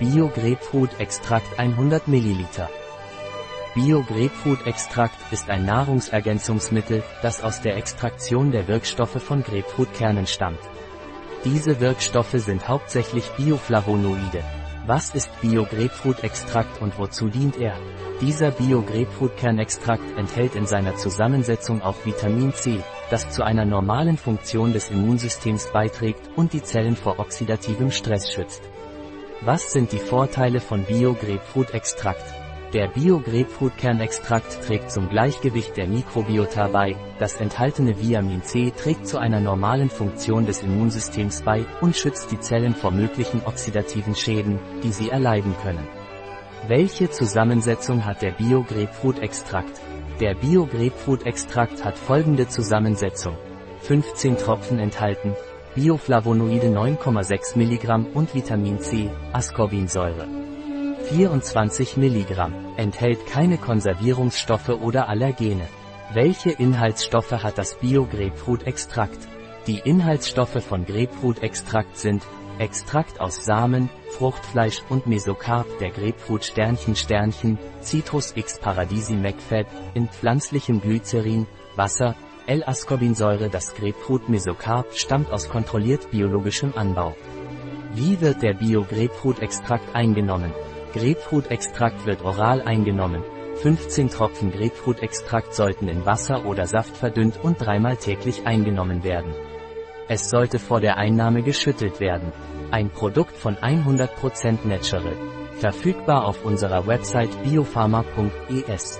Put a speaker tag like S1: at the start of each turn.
S1: Bio Grapefruit Extrakt 100 ml. Bio Grapefruit Extrakt ist ein Nahrungsergänzungsmittel, das aus der Extraktion der Wirkstoffe von Grapefruitkernen stammt. Diese Wirkstoffe sind hauptsächlich Bioflavonoide. Was ist Bio Grapefruit Extrakt und wozu dient er? Dieser Bio Grapefruit Kernextrakt enthält in seiner Zusammensetzung auch Vitamin C, das zu einer normalen Funktion des Immunsystems beiträgt und die Zellen vor oxidativem Stress schützt. Was sind die Vorteile von Bio Grapefruit Extrakt? Der Bio-Grapefruit-Kernextrakt trägt zum Gleichgewicht der Mikrobiota bei, das enthaltene Vitamin C trägt zu einer normalen Funktion des Immunsystems bei und schützt die Zellen vor möglichen oxidativen Schäden, die sie erleiden können. Welche Zusammensetzung hat der Bio-Grapefruit-Extrakt? Der Bio-Grapefruit-Extrakt hat folgende Zusammensetzung. 15 Tropfen enthalten, Bioflavonoide 9,6 mg und Vitamin C, Ascorbinsäure. 24 mg, enthält keine Konservierungsstoffe oder Allergene. Welche Inhaltsstoffe hat das Bio-Grapefruit-Extrakt? Die Inhaltsstoffe von Grapefruit-Extrakt sind Extrakt aus Samen, Fruchtfleisch und Mesokarp der Grapefruit Sternchen Sternchen, Citrus X Paradisi McFad, in pflanzlichem Glycerin, Wasser, L-Ascorbinsäure Das Grapefruit Mesokarp stammt aus kontrolliert biologischem Anbau. Wie wird der Bio-Grapefruit-Extrakt eingenommen? Grapefruit-Extrakt wird oral eingenommen. 15 Tropfen Grapefruit-Extrakt sollten in Wasser oder Saft verdünnt und dreimal täglich eingenommen werden. Es sollte vor der Einnahme geschüttelt werden. Ein Produkt von 100% Natural. Verfügbar auf unserer Website biopharma.es.